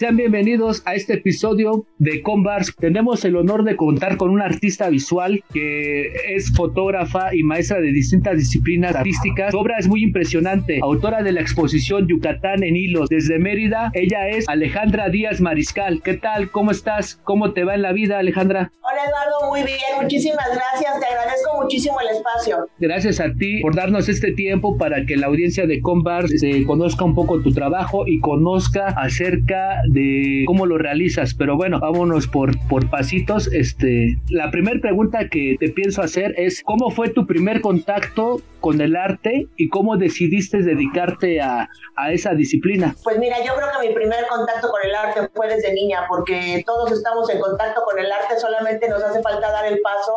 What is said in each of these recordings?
Sean bienvenidos a este episodio de Convars. Tenemos el honor de contar con una artista visual que es fotógrafa y maestra de distintas disciplinas artísticas. Su obra es muy impresionante. Autora de la exposición Yucatán en Hilos desde Mérida. Ella es Alejandra Díaz Mariscal. ¿Qué tal? ¿Cómo estás? ¿Cómo te va en la vida, Alejandra? Hola Eduardo, muy bien. Muchísimas gracias. Te agradezco muchísimo el espacio. Gracias a ti por darnos este tiempo para que la audiencia de Convars se conozca un poco tu trabajo y conozca acerca de cómo lo realizas, pero bueno, vámonos por, por pasitos. Este, la primera pregunta que te pienso hacer es, ¿cómo fue tu primer contacto con el arte y cómo decidiste dedicarte a, a esa disciplina? Pues mira, yo creo que mi primer contacto con el arte fue desde niña, porque todos estamos en contacto con el arte, solamente nos hace falta dar el paso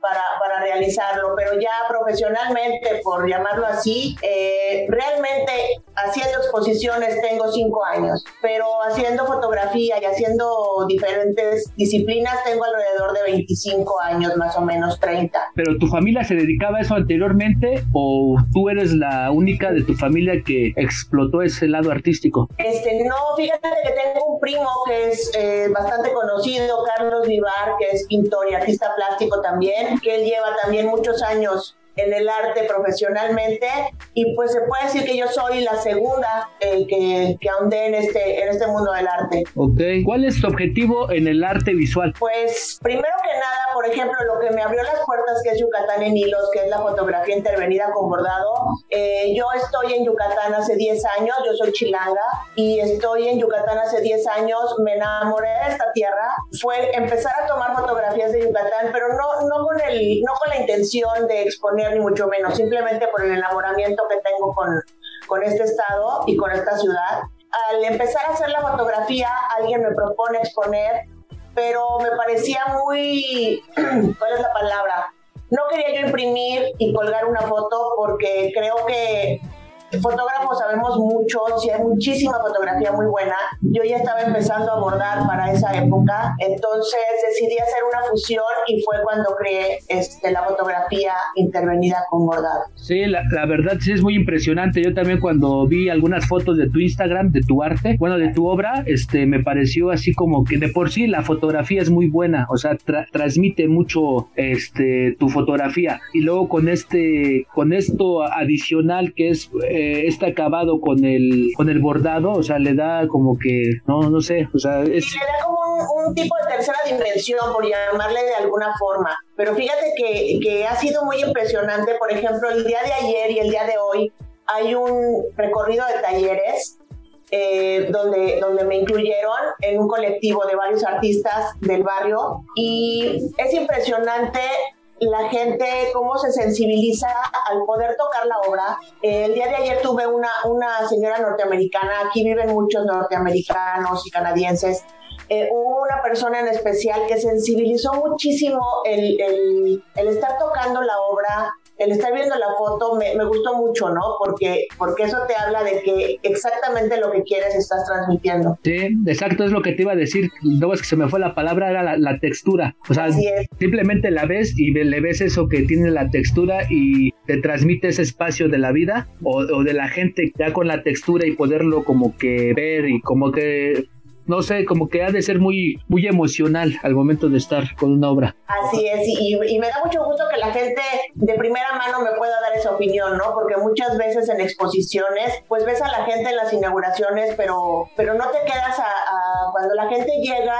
para, para realizarlo, pero ya profesionalmente, por llamarlo así, eh, realmente haciendo exposiciones tengo cinco años, pero haciendo fotografía y haciendo diferentes disciplinas tengo alrededor de 25 años, más o menos 30. ¿Pero tu familia se dedicaba a eso anteriormente o tú eres la única de tu familia que explotó ese lado artístico? Este, no, fíjate que tengo un primo que es eh, bastante conocido, Carlos Vivar, que es pintor y artista plástico también que él lleva también muchos años en el arte profesionalmente y pues se puede decir que yo soy la segunda eh, que, que ahondé en este, en este mundo del arte. Ok, ¿cuál es tu objetivo en el arte visual? Pues primero que nada, por ejemplo, lo que me abrió las puertas que es Yucatán en hilos, que es la fotografía intervenida con bordado. Eh, yo estoy en Yucatán hace 10 años, yo soy chilanga y estoy en Yucatán hace 10 años, me enamoré de esta tierra, fue empezar a tomar fotografías de Yucatán, pero no, no, con, el, no con la intención de exponer ni mucho menos, simplemente por el enamoramiento que tengo con, con este estado y con esta ciudad. Al empezar a hacer la fotografía, alguien me propone exponer, pero me parecía muy, ¿cuál es la palabra? No quería yo imprimir y colgar una foto porque creo que fotógrafos sabemos mucho, si hay muchísima fotografía muy buena. Yo ya estaba empezando a abordar para esa época, entonces decidí hacer una fusión y fue cuando creé este, la fotografía intervenida con bordado. Sí, la, la, verdad sí es muy impresionante. Yo también cuando vi algunas fotos de tu Instagram, de tu arte, bueno, de tu obra, este, me pareció así como que de por sí la fotografía es muy buena, o sea, tra transmite mucho este, tu fotografía. Y luego con este, con esto adicional que es... Eh, eh, este acabado con el con el bordado, o sea, le da como que, no, no sé, o sea, es... le da como un, un, tipo de tercera dimensión, por llamarle de alguna forma. Pero fíjate que, que ha sido muy impresionante, por ejemplo, el día de ayer y el día de hoy hay un recorrido de talleres eh, donde, donde me incluyeron en un colectivo de varios artistas del barrio y es impresionante la gente cómo se sensibiliza al poder tocar la obra. el día de ayer tuve una, una señora norteamericana, aquí viven muchos norteamericanos y canadienses, eh, hubo una persona en especial que sensibilizó muchísimo el, el, el, estar tocando la obra, el estar viendo la foto, me, me, gustó mucho, ¿no? Porque, porque eso te habla de que exactamente lo que quieres estás transmitiendo. Sí, exacto, es lo que te iba a decir. No es que se me fue la palabra, era la, la textura. O sea, simplemente la ves y le ves eso que tiene la textura y te transmite ese espacio de la vida o, o de la gente ya con la textura y poderlo como que ver y como que no sé, como que ha de ser muy, muy emocional al momento de estar con una obra. Así es, y, me da mucho gusto que la gente de primera mano me pueda dar esa opinión, ¿no? Porque muchas veces en exposiciones, pues ves a la gente en las inauguraciones, pero, pero no te quedas a, a cuando la gente llega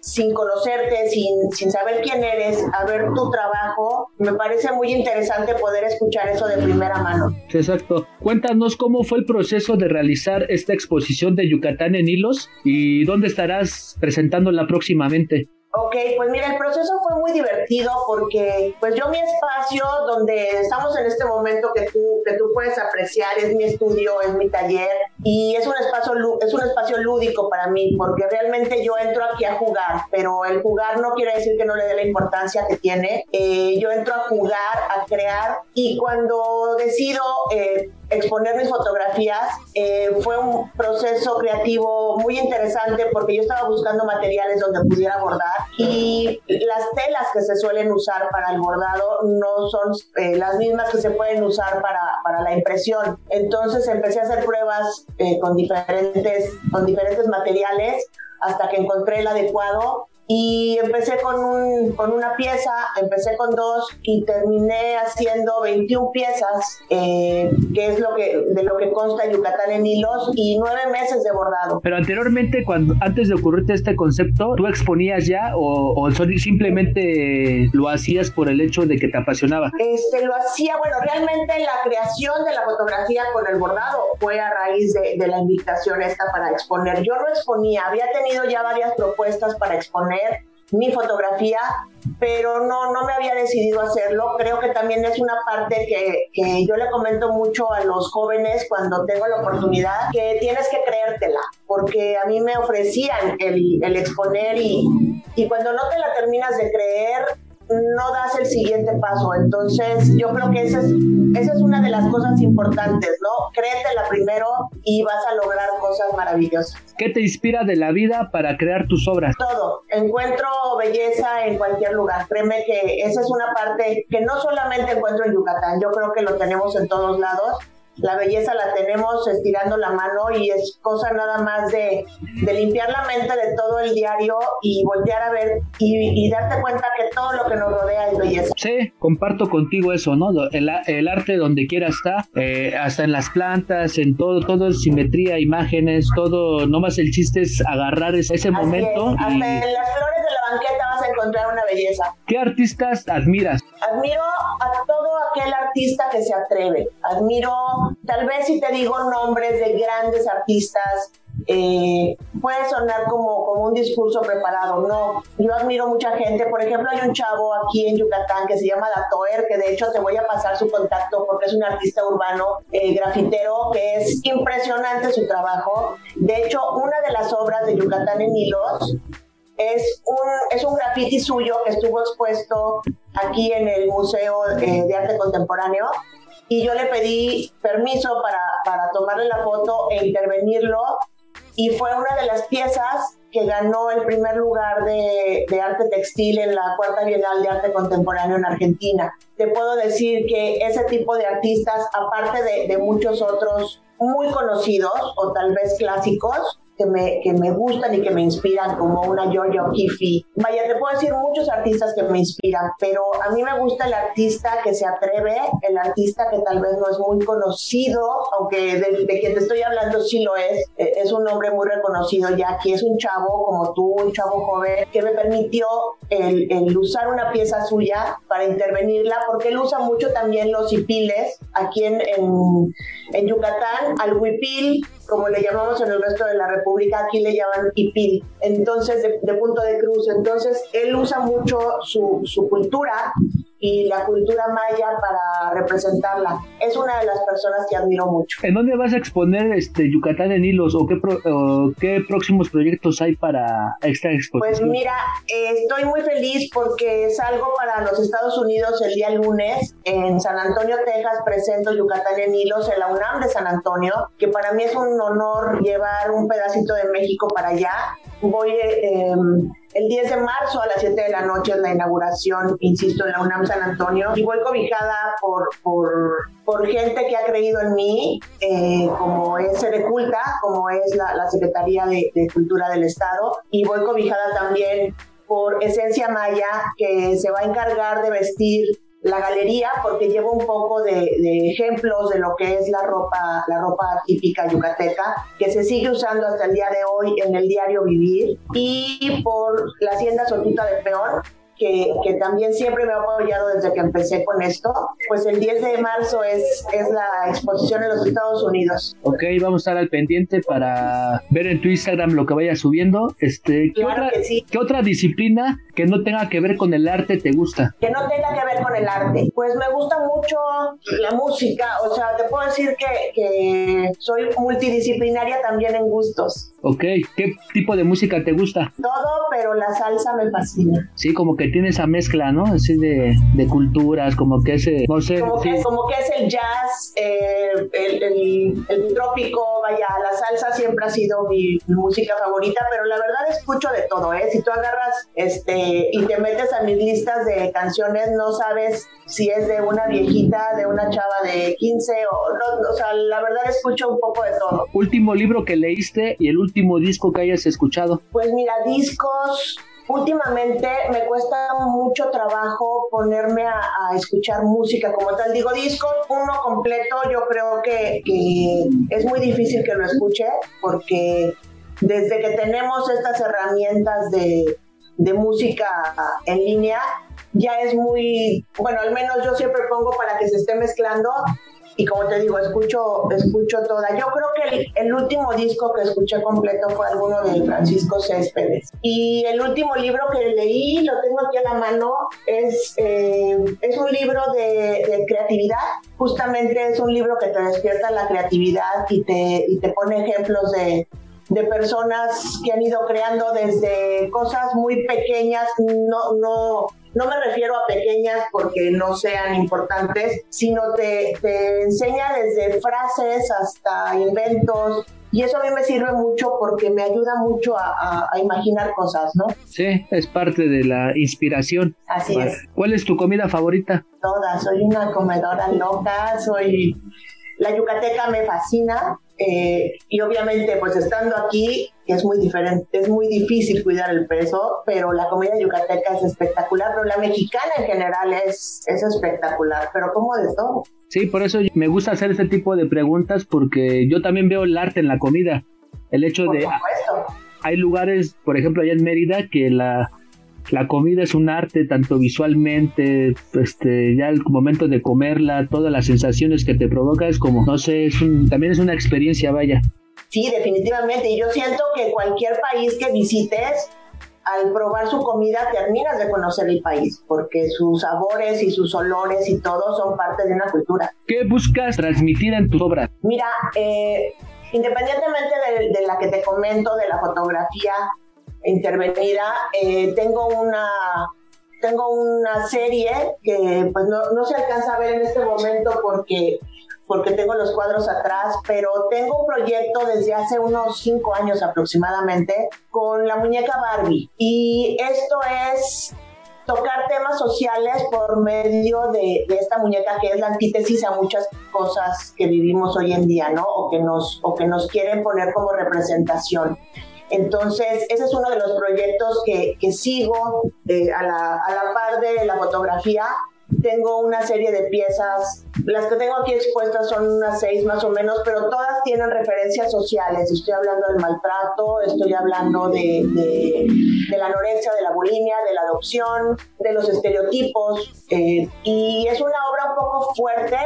sin conocerte, sin, sin saber quién eres, a ver tu trabajo, me parece muy interesante poder escuchar eso de primera mano. Exacto. Cuéntanos cómo fue el proceso de realizar esta exposición de Yucatán en hilos y dónde estarás presentándola próximamente. Ok, pues mira, el proceso fue muy divertido porque pues yo mi espacio donde estamos en este momento que tú, que tú puedes apreciar es mi estudio, es mi taller y es un, espacio, es un espacio lúdico para mí porque realmente yo entro aquí a jugar, pero el jugar no quiere decir que no le dé la importancia que tiene. Eh, yo entro a jugar, a crear y cuando decido... Eh, exponer mis fotografías eh, fue un proceso creativo muy interesante porque yo estaba buscando materiales donde pudiera bordar y las telas que se suelen usar para el bordado no son eh, las mismas que se pueden usar para, para, la impresión. Entonces empecé a hacer pruebas eh, con, diferentes, con diferentes materiales hasta que encontré el adecuado y empecé con, un, con una pieza, empecé con dos y terminé haciendo 21 piezas, eh, que es lo que, de lo que consta Yucatán en hilos, y nueve meses de bordado. Pero anteriormente, cuando antes de ocurrirte este concepto, ¿tú exponías ya o, o simplemente lo hacías por el hecho de que te apasionaba? Este, lo hacía, bueno, realmente la creación de la fotografía con el bordado fue a raíz de, de la invitación esta para exponer. Yo no exponía, había tenido ya varias propuestas para exponer mi fotografía, pero no, no me había decidido hacerlo. Creo que también es una parte que, que, yo le comento mucho a los jóvenes cuando tengo la oportunidad, que tienes que creértela, porque a mí me ofrecían el, el exponer y, y cuando no te la terminas de creer, no das el siguiente paso. Entonces, yo creo que esa es, esa es una de las cosas importantes, ¿no? Créetela primero y vas a lograr cosas maravillosas. ¿Qué te inspira de la vida para crear tus obras? Todo. Encuentro belleza en cualquier lugar. Créeme que esa es una parte que no solamente encuentro en Yucatán, yo creo que lo tenemos en todos lados la belleza la tenemos estirando la mano y es cosa nada más de, limpiar la mente de todo el diario y voltear a ver y, darte cuenta que todo lo que nos rodea es belleza. Sí, comparto contigo eso, ¿no? El, arte donde quiera está, eh, hasta en las plantas, en todo, todo es simetría, imágenes, todo, no más el chiste es agarrar ese, momento. Hasta en las flores de la banqueta encontrar una belleza. ¿Qué artistas admiras? Admiro a todo aquel artista que se atreve. Admiro, tal vez si te digo nombres de grandes artistas, eh, puede sonar como, como un discurso preparado. No, yo admiro mucha gente. Por ejemplo, hay un chavo aquí en Yucatán que se llama Datoer, que de hecho te voy a pasar su contacto porque es un artista urbano, eh, grafitero, que es impresionante su trabajo. De hecho, una de las obras de Yucatán en hilos es un, es un graffiti suyo que estuvo expuesto aquí en el Museo eh, de Arte Contemporáneo y yo le pedí permiso para, para tomarle la foto e intervenirlo y fue una de las piezas que ganó el primer lugar de, de, arte textil en la cuarta Bienal de Arte Contemporáneo en Argentina. Te puedo decir que ese tipo de artistas, aparte de, de muchos otros muy conocidos o tal vez clásicos, que me, que me gustan y que me inspiran, como una Georgia O'Keeffe. Vaya, te puedo decir muchos artistas que me inspiran, pero a mí me gusta el artista que se atreve, el artista que tal vez no es muy conocido, aunque de, de quien te estoy hablando sí lo es, e, es un hombre muy reconocido ya, que es un chavo como tú, un chavo joven, que me permitió el, el usar una pieza suya para intervenirla, porque él usa mucho también los hipiles aquí en, en, en Yucatán, al huipil, como le llamamos en el resto de la República, aquí le llaman hipil, entonces de, punto de cruz. Entonces él usa mucho su, su cultura y la cultura maya para representarla. Es una de las personas que admiro mucho. ¿En dónde vas a exponer este Yucatán en hilos o qué, qué próximos proyectos hay para esta exposición? Pues mira, estoy muy feliz porque salgo para los Estados Unidos el día lunes en San Antonio, Texas, presento Yucatán en hilos en la UNAM de San Antonio, que para mí es un honor llevar un pedacito de México para allá. Voy eh, el 10 de marzo a las 7 de la noche es la inauguración, insisto, en la UNAM San Antonio. Y voy cobijada por, por, gente que ha creído en mí, eh, como es de Culta, como es la, la Secretaría de, de Cultura del Estado. Y voy cobijada también por Esencia Maya, que se va a encargar de vestir la galería porque llevo un poco de, ejemplos de lo que es la ropa, la ropa típica yucateca, que se sigue usando hasta el día de hoy en el diario Vivir, y por la hacienda Solita de Peón, que, también siempre me ha apoyado desde que empecé con esto, pues el 10 de marzo es, es la exposición en los Estados Unidos. Ok, vamos a estar al pendiente para ver en tu Instagram lo que vaya subiendo. Este, ¿qué, otra, ¿Qué otra disciplina que no tenga que ver con el arte te gusta? Que no tenga que ver con el arte. Pues me gusta mucho la música, o sea, te puedo decir que, que soy multidisciplinaria también en gustos. Ok, ¿qué tipo de música te gusta? Todo, pero la salsa me fascina. Sí, como que tiene esa mezcla, ¿no? Así de, de culturas, como que ese, no sé. Como, que, como que es el jazz, eh, el, el, el, trópico, vaya, la salsa siempre ha sido mi música favorita, pero la verdad escucho de todo, ¿eh? Si tú agarras este y te metes a mis listas de canciones, no sabes si es de una viejita, de una chava de 15 o no, o sea, la verdad escucho un poco de todo. Último libro que leíste y el último disco que hayas escuchado. Pues mira, discos últimamente me cuesta mucho trabajo ponerme a, escuchar música como tal. Digo, discos, uno completo, yo creo que, es muy difícil que lo escuche porque desde que tenemos estas herramientas de, de música en línea, ya es muy, bueno, al menos yo siempre pongo para que se esté mezclando y como te digo, escucho, escucho toda. Yo creo que el, último disco que escuché completo fue alguno de Francisco Céspedes. Y el último libro que leí, lo tengo aquí a la mano, es, eh, es un libro de, de, creatividad. Justamente es un libro que te despierta la creatividad y te, y te pone ejemplos de, de personas que han ido creando desde cosas muy pequeñas, no, no, no me refiero a pequeñas porque no sean importantes, sino te, te enseña desde frases hasta inventos, y eso a mí me sirve mucho porque me ayuda mucho a, a, imaginar cosas, ¿no? Sí, es parte de la inspiración. Así es. ¿Cuál es tu comida favorita? Todas, soy una comedora loca, soy... La yucateca me fascina, eh, y obviamente, pues estando aquí, es muy diferente, es muy difícil cuidar el peso, pero la comida yucateca es espectacular, pero la mexicana en general es, es espectacular, pero como de todo. Sí, por eso me gusta hacer este tipo de preguntas, porque yo también veo el arte en la comida. El hecho de... Hay lugares, por ejemplo, allá en Mérida, que la, la comida es un arte tanto visualmente, este, ya el momento de comerla, todas las sensaciones que te provoca es como, no sé, es también es una experiencia, vaya. Sí, definitivamente. Y yo siento que cualquier país que visites, al probar su comida terminas de conocer el país, porque sus sabores y sus olores y todo son parte de una cultura. ¿Qué buscas transmitir en tu obra? Mira, eh, independientemente de, de, la que te comento, de la fotografía, intervenida. Eh, tengo una tengo una serie que pues no, no, se alcanza a ver en este momento porque, porque tengo los cuadros atrás, pero tengo un proyecto desde hace unos cinco años aproximadamente con la muñeca Barbie. Y esto es tocar temas sociales por medio de, de, esta muñeca que es la antítesis a muchas cosas que vivimos hoy en día, ¿no? O que nos, o que nos quieren poner como representación. Entonces, ese es uno de los proyectos que, que sigo eh, a, la, a la par de la fotografía. Tengo una serie de piezas, las que tengo aquí expuestas son unas seis más o menos, pero todas tienen referencias sociales. Estoy hablando del maltrato, estoy hablando de, de, de la anorexia, de la bulimia, de la adopción, de los estereotipos. Eh, y es una obra un poco fuerte,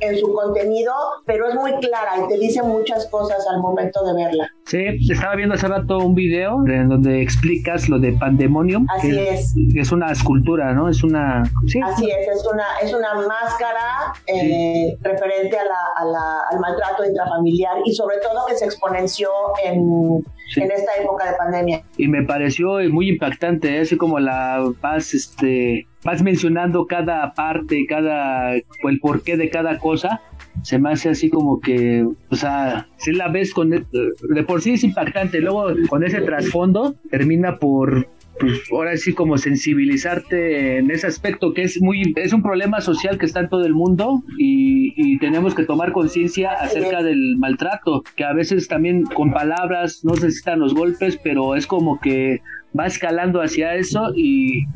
en su contenido, pero es muy clara y te dice muchas cosas al momento de verla. Sí, estaba viendo hace rato un video en donde explicas lo de Pandemonium. Así es. Es una escultura, ¿no? Es una... Sí. Así es, es una, es una máscara eh, referente a la, a la, al maltrato intrafamiliar y sobre todo que se exponenció en, en esta época de pandemia. Y me pareció muy impactante, ¿eh? así como la paz, este vas mencionando cada parte, cada, el porqué de cada cosa, se me hace así como que, o sea, si la ves con, de por sí es impactante, luego con ese trasfondo termina por, pues ahora sí como sensibilizarte en ese aspecto que es muy, es un problema social que está en todo el mundo y, y tenemos que tomar conciencia acerca del maltrato, que a veces también con palabras no necesitan los golpes, pero es como que va escalando hacia eso y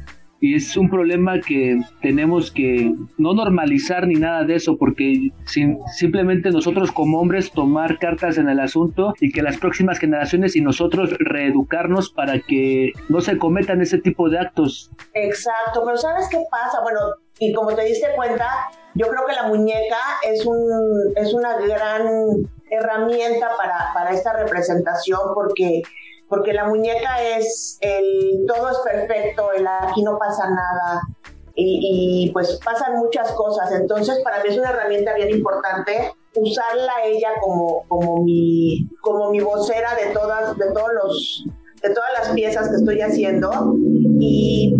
y es un problema que tenemos que no normalizar ni nada de eso, porque sin, simplemente nosotros como hombres tomar cartas en el asunto y que las próximas generaciones y nosotros reeducarnos para que no se cometan ese tipo de actos. Exacto, pero ¿sabes qué pasa? Bueno, y como te diste cuenta, yo creo que la muñeca es, un, es una gran herramienta para, para esta representación porque porque la muñeca es el todo es perfecto, el aquí no pasa nada y, pues pasan muchas cosas. Entonces para mí es una herramienta bien importante usarla ella como, como, mi, como mi vocera de todas, de todos los de todas las piezas que estoy haciendo y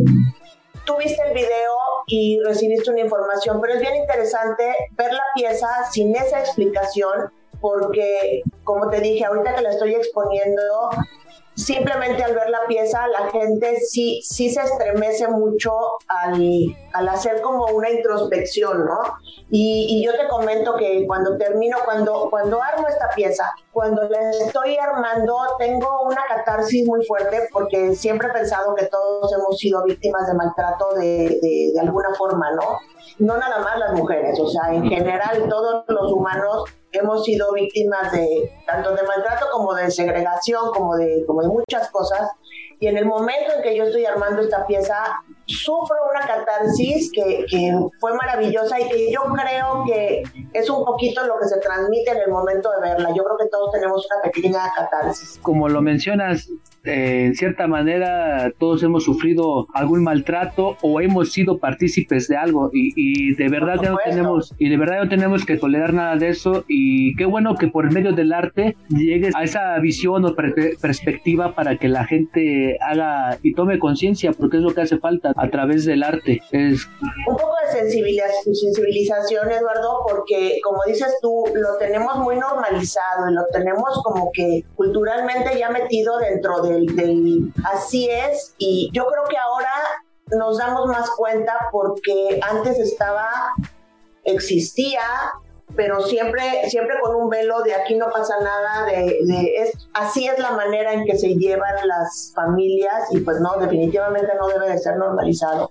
tú viste el video y recibiste una información, pero es bien interesante ver la pieza sin esa explicación, porque como te dije, ahorita que la estoy exponiendo, simplemente al ver la pieza la gente sí, sí se estremece mucho al, al hacer como una introspección, ¿no? Y, y, yo te comento que cuando termino, cuando, cuando armo esta pieza, cuando la estoy armando, tengo una catarsis muy fuerte porque siempre he pensado que todos hemos sido víctimas de maltrato de, de, de alguna forma, ¿no? No nada más las mujeres, o sea, en general todos los humanos hemos sido víctimas de tanto de maltrato como de segregación, como de, como de muchas cosas. Y en el momento en que yo estoy armando esta pieza, sufro una catarsis que, que, fue maravillosa y que yo creo que es un poquito lo que se transmite en el momento de verla. Yo creo que todos tenemos una pequeña catarsis. Como lo mencionas, eh, en cierta manera todos hemos sufrido algún maltrato o hemos sido partícipes de algo y, y de verdad ya no tenemos y de verdad no tenemos que tolerar nada de eso y qué bueno que por medio del arte llegues a esa visión o perspectiva para que la gente haga y tome conciencia porque es lo que hace falta a través del arte. Es un poco de sensibilización Eduardo porque como dices tú lo tenemos muy normalizado y lo tenemos como que culturalmente ya metido dentro de del, así es. Y yo creo que ahora nos damos más cuenta porque antes estaba, existía, pero siempre, siempre con un velo de aquí no pasa nada, de, es, así es la manera en que se llevan las familias y pues no, definitivamente no debe de ser normalizado.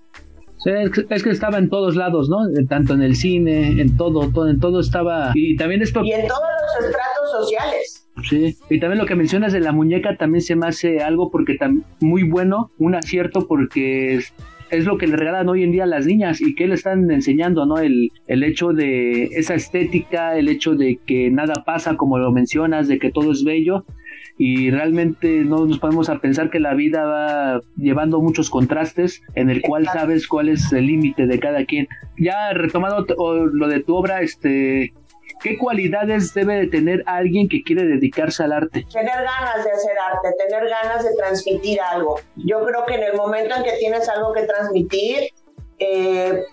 es, que, estaba en todos lados, ¿no? Tanto en el cine, en todo, todo, en todo estaba. Y también esto. Y en todos los estratos sociales. Sí, y también lo que mencionas de la muñeca también se me hace algo porque muy bueno, un acierto porque es, lo que le regalan hoy en día a las niñas y que le están enseñando, ¿no? El, el hecho de esa estética, el hecho de que nada pasa como lo mencionas, de que todo es bello y realmente no nos podemos a pensar que la vida va llevando muchos contrastes en el cual sabes cuál es el límite de cada quien. Ya retomado lo de tu obra, este, ¿Qué cualidades debe de tener alguien que quiere dedicarse al arte? Tener ganas de hacer arte, tener ganas de transmitir algo. Yo creo que en el momento en que tienes algo que transmitir, eh,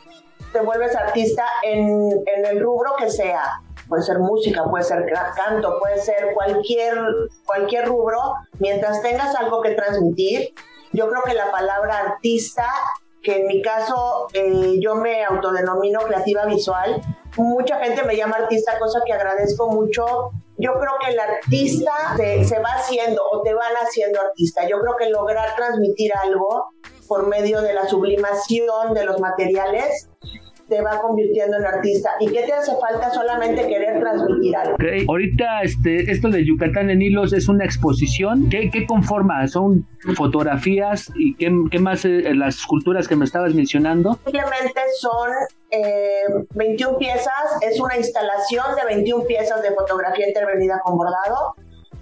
te vuelves artista en, en el rubro que sea. Puede ser música, puede ser canto, puede ser cualquier, cualquier rubro. Mientras tengas algo que transmitir, yo creo que la palabra artista que en mi caso eh, yo me autodenomino creativa visual. Mucha gente me llama artista, cosa que agradezco mucho. Yo creo que el artista se, se va haciendo o te van haciendo artista. Yo creo que lograr transmitir algo por medio de la sublimación de los materiales te va convirtiendo en artista. ¿Y qué te hace falta? Solamente querer transmitir algo. Okay. Ahorita este, esto de Yucatán en hilos es una exposición. ¿Qué, qué conforma? ¿Son fotografías y qué, qué más eh, las esculturas que me estabas mencionando? Simplemente son eh, 21 piezas. Es una instalación de 21 piezas de fotografía intervenida con bordado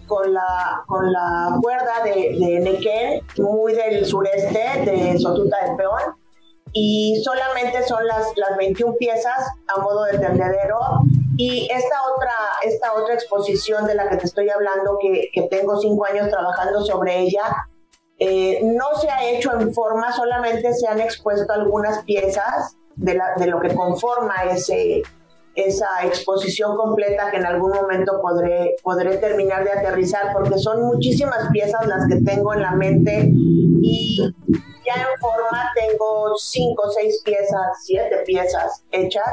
con la, con la cuerda de, de Nequén, muy del sureste de Sotuta del Peón y solamente son las, las 21 piezas a modo de tendedero. Y esta otra, esta otra exposición de la que te estoy hablando, que, que tengo cinco años trabajando sobre ella, eh, no se ha hecho en forma, solamente se han expuesto algunas piezas de, la, de lo que conforma ese, esa exposición completa que en algún momento podré, podré terminar de aterrizar, porque son muchísimas piezas las que tengo en la mente y ya en forma tengo cinco, seis piezas, siete piezas hechas,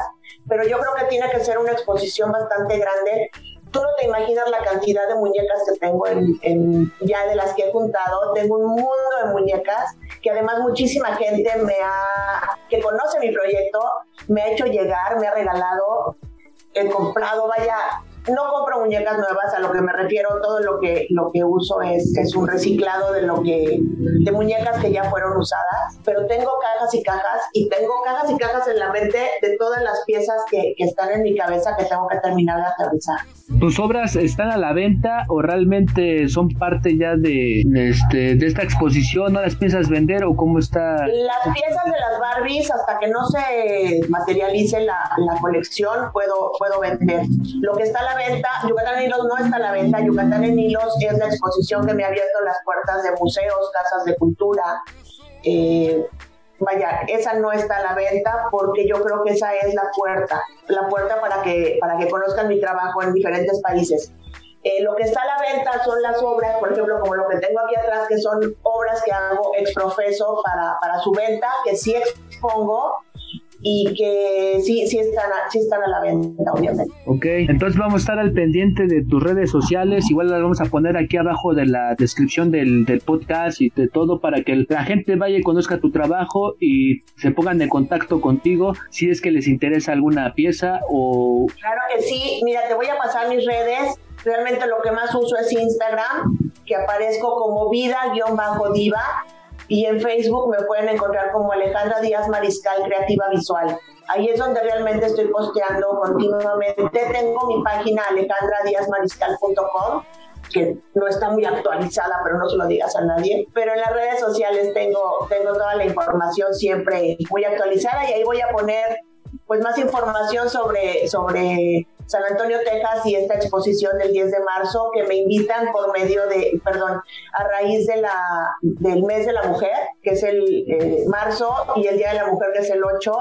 pero yo creo que tiene que ser una exposición bastante grande. Tú no te imaginas la cantidad de muñecas que tengo en, ya de las que he juntado. Tengo un mundo de muñecas que además muchísima gente me ha, que conoce mi proyecto, me ha hecho llegar, me ha regalado, he comprado, vaya, no compro muñecas nuevas, a lo que me refiero, todo lo que, lo que uso es, es un reciclado de lo que, de muñecas que ya fueron usadas, pero tengo cajas y cajas y tengo cajas y cajas en la mente de todas las piezas que, que están en mi cabeza que tengo que terminar de aterrizar. ¿Tus obras están a la venta o realmente son parte ya de, este, de esta exposición? ¿No las piensas vender o cómo está? Las piezas de las Barbies, hasta que no se materialice la, la colección, puedo, puedo vender. Lo que está a la venta, Yucatán en Hilos no está a la venta, Yucatán en Hilos es la exposición que me ha abierto las puertas de museos, casas de cultura. Eh, vaya, esa no está a la venta porque yo creo que esa es la puerta, la puerta para que, para que conozcan mi trabajo en diferentes países. Eh, lo que está a la venta son las obras, por ejemplo, como lo que tengo aquí atrás, que son obras que hago exprofeso para, para su venta, que sí expongo y que sí, sí, están, a, sí están a la venta, obviamente. Ok, entonces vamos a estar al pendiente de tus redes sociales, igual las vamos a poner aquí abajo de la descripción del, del podcast y de todo para que la gente vaya y conozca tu trabajo y se pongan en contacto contigo si es que les interesa alguna pieza o... Claro que sí, mira, te voy a pasar mis redes. Realmente lo que más uso es Instagram, que aparezco como vida-diva y en Facebook me pueden encontrar como Alejandra Díaz Mariscal Creativa Visual. Ahí es donde realmente estoy posteando continuamente. Tengo mi página alejandradíazmariscal.com que no está muy actualizada, pero no se lo digas a nadie. Pero en las redes sociales tengo, tengo toda la información siempre muy actualizada y ahí voy a poner pues más información sobre, sobre San Antonio, Texas y esta exposición del 10 de marzo que me invitan por medio de, perdón, a raíz de la, del mes de la mujer, que es el eh, marzo, y el Día de la Mujer, que es el 8.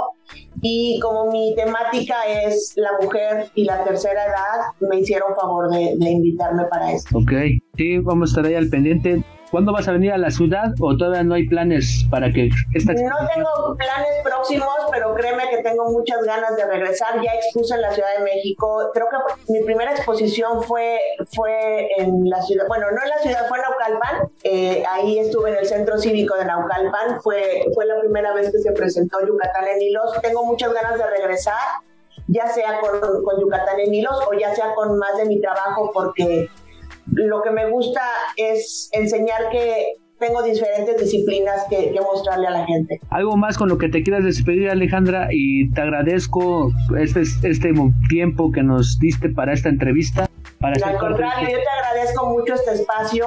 Y como mi temática es la mujer y la tercera edad, me hicieron favor de, de invitarme para esto. Ok, sí, vamos a estar ahí al pendiente. ¿Cuándo vas a venir a la ciudad o todavía no hay planes para que esta No tengo planes próximos, pero créeme que tengo muchas ganas de regresar. Ya expuse en la Ciudad de México. Creo que mi primera exposición fue, fue en la ciudad, bueno, no en la ciudad, fue en Naucalpan. Eh, ahí estuve en el Centro Cívico de Naucalpan. Fue, fue la primera vez que se presentó Yucatán en Hilos. Tengo muchas ganas de regresar ya sea con, con Yucatán en Hilos o ya sea con más de mi trabajo, porque lo que me gusta es enseñar que tengo diferentes disciplinas que, mostrarle a la gente. Algo más con lo que te quieras despedir, Alejandra, y te agradezco este, este tiempo que nos diste para esta entrevista. Para al contrario, yo te agradezco mucho este espacio.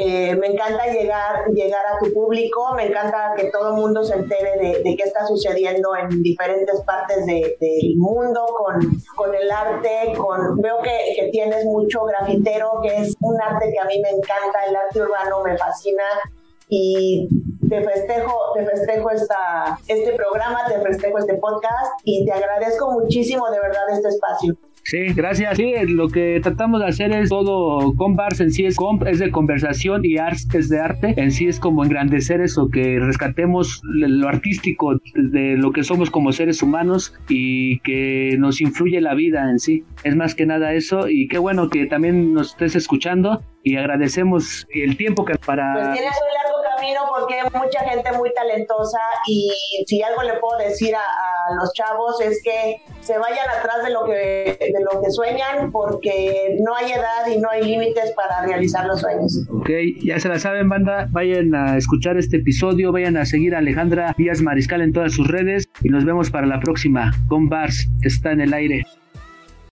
Eh, me encanta llegar, llegar a tu público, me encanta que todo el mundo se entere de, qué está sucediendo en diferentes partes del mundo con, con, el arte. Con, veo que, que, tienes mucho grafitero, que es un arte que a mí me encanta, el arte urbano me fascina y te festejo, te festejo esta, este programa, te festejo este podcast y te agradezco muchísimo de verdad este espacio. Sí, gracias. Sí, lo que tratamos de hacer es todo, Bars en sí es, es de conversación y Arts es de arte. En sí es como engrandecer eso, que rescatemos lo artístico de lo que somos como seres humanos y que nos influye la vida en sí. Es más que nada eso y qué bueno que también nos estés escuchando y agradecemos el tiempo que para... Pues porque hay mucha gente muy talentosa y si algo le puedo decir a, a los chavos es que se vayan atrás de lo que de lo que sueñan porque no hay edad y no hay límites para realizar los sueños. Ok, ya se la saben banda, vayan a escuchar este episodio, vayan a seguir a Alejandra Díaz Mariscal en todas sus redes y nos vemos para la próxima. Con Bars está en el aire.